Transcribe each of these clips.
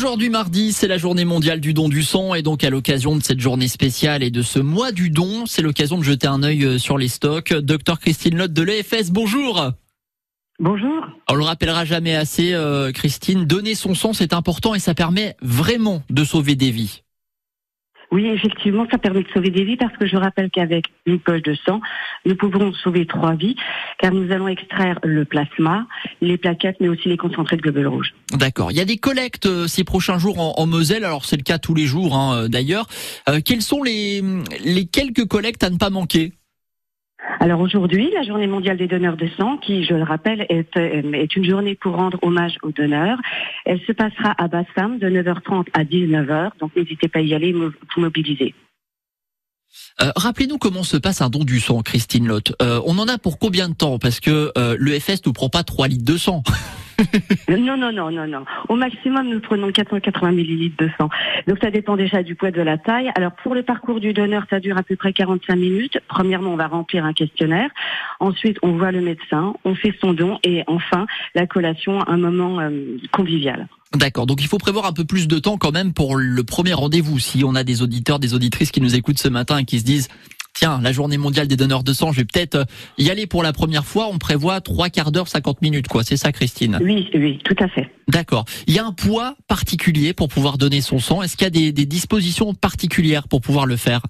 Aujourd'hui mardi, c'est la journée mondiale du don du sang et donc à l'occasion de cette journée spéciale et de ce mois du don, c'est l'occasion de jeter un œil euh, sur les stocks. Docteur Christine Lotte de l'EFS, bonjour. Bonjour. On le rappellera jamais assez, euh, Christine, donner son sang c'est important et ça permet vraiment de sauver des vies. Oui, effectivement, ça permet de sauver des vies parce que je rappelle qu'avec une poche de sang, nous pouvons sauver trois vies car nous allons extraire le plasma, les plaquettes, mais aussi les concentrés de globules rouges. D'accord. Il y a des collectes euh, ces prochains jours en, Moselle. Alors c'est le cas tous les jours hein, euh, d'ailleurs. Euh, quelles sont les, les quelques collectes à ne pas manquer? Alors aujourd'hui, la journée mondiale des donneurs de sang, qui, je le rappelle, est, est une journée pour rendre hommage aux donneurs. Elle se passera à Bassam de 9h30 à 19h, donc n'hésitez pas à y aller, vous mobiliser. Euh, Rappelez-nous comment se passe un don du sang, Christine Lotte. Euh, on en a pour combien de temps? Parce que euh, l'EFS nous prend pas 3 litres de sang. non, non, non, non, non. Au maximum, nous prenons 480 millilitres de sang. Donc ça dépend déjà du poids de la taille. Alors pour le parcours du donneur, ça dure à peu près 45 minutes. Premièrement, on va remplir un questionnaire. Ensuite, on voit le médecin, on fait son don et enfin la collation, un moment euh, convivial. D'accord, donc il faut prévoir un peu plus de temps quand même pour le premier rendez-vous. Si on a des auditeurs, des auditrices qui nous écoutent ce matin et qui se disent tiens, la journée mondiale des donneurs de sang, je vais peut-être euh, y aller pour la première fois. On prévoit trois quarts d'heure, 50 minutes, quoi. C'est ça, Christine? Oui, oui, tout à fait. D'accord. Il y a un poids particulier pour pouvoir donner son sang. Est-ce qu'il y a des, des dispositions particulières pour pouvoir le faire?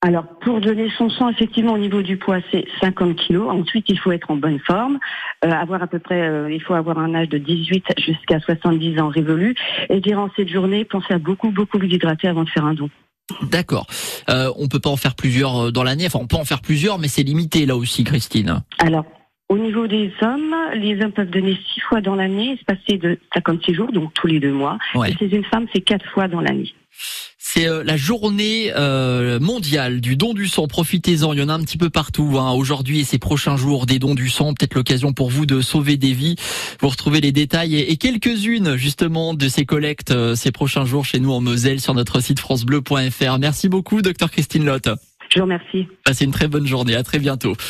Alors, pour donner son sang, effectivement, au niveau du poids, c'est 50 kilos. Ensuite, il faut être en bonne forme, euh, avoir à peu près, euh, il faut avoir un âge de 18 jusqu'à 70 ans révolu. Et durant cette journée, pensez à beaucoup, beaucoup vous hydrater avant de faire un don. D'accord. Euh, on peut pas en faire plusieurs euh, dans l'année. Enfin, on peut en faire plusieurs, mais c'est limité là aussi, Christine. Alors, au niveau des hommes, les hommes peuvent donner six fois dans l'année, se passer de 56 jours, donc tous les deux mois. Et c'est une femme, c'est quatre fois dans l'année. C'est euh, la journée euh, mondiale du don du sang. Profitez-en, il y en a un petit peu partout. Hein. Aujourd'hui et ces prochains jours, des dons du sang, peut-être l'occasion pour vous de sauver des vies. Vous retrouvez les détails et, quelques-unes justement de ces collectes euh, ces prochains jours chez nous en Moselle sur notre site francebleu.fr. Merci beaucoup, docteur Christine Lotte. Je vous remercie. Passez une très bonne journée. À très bientôt.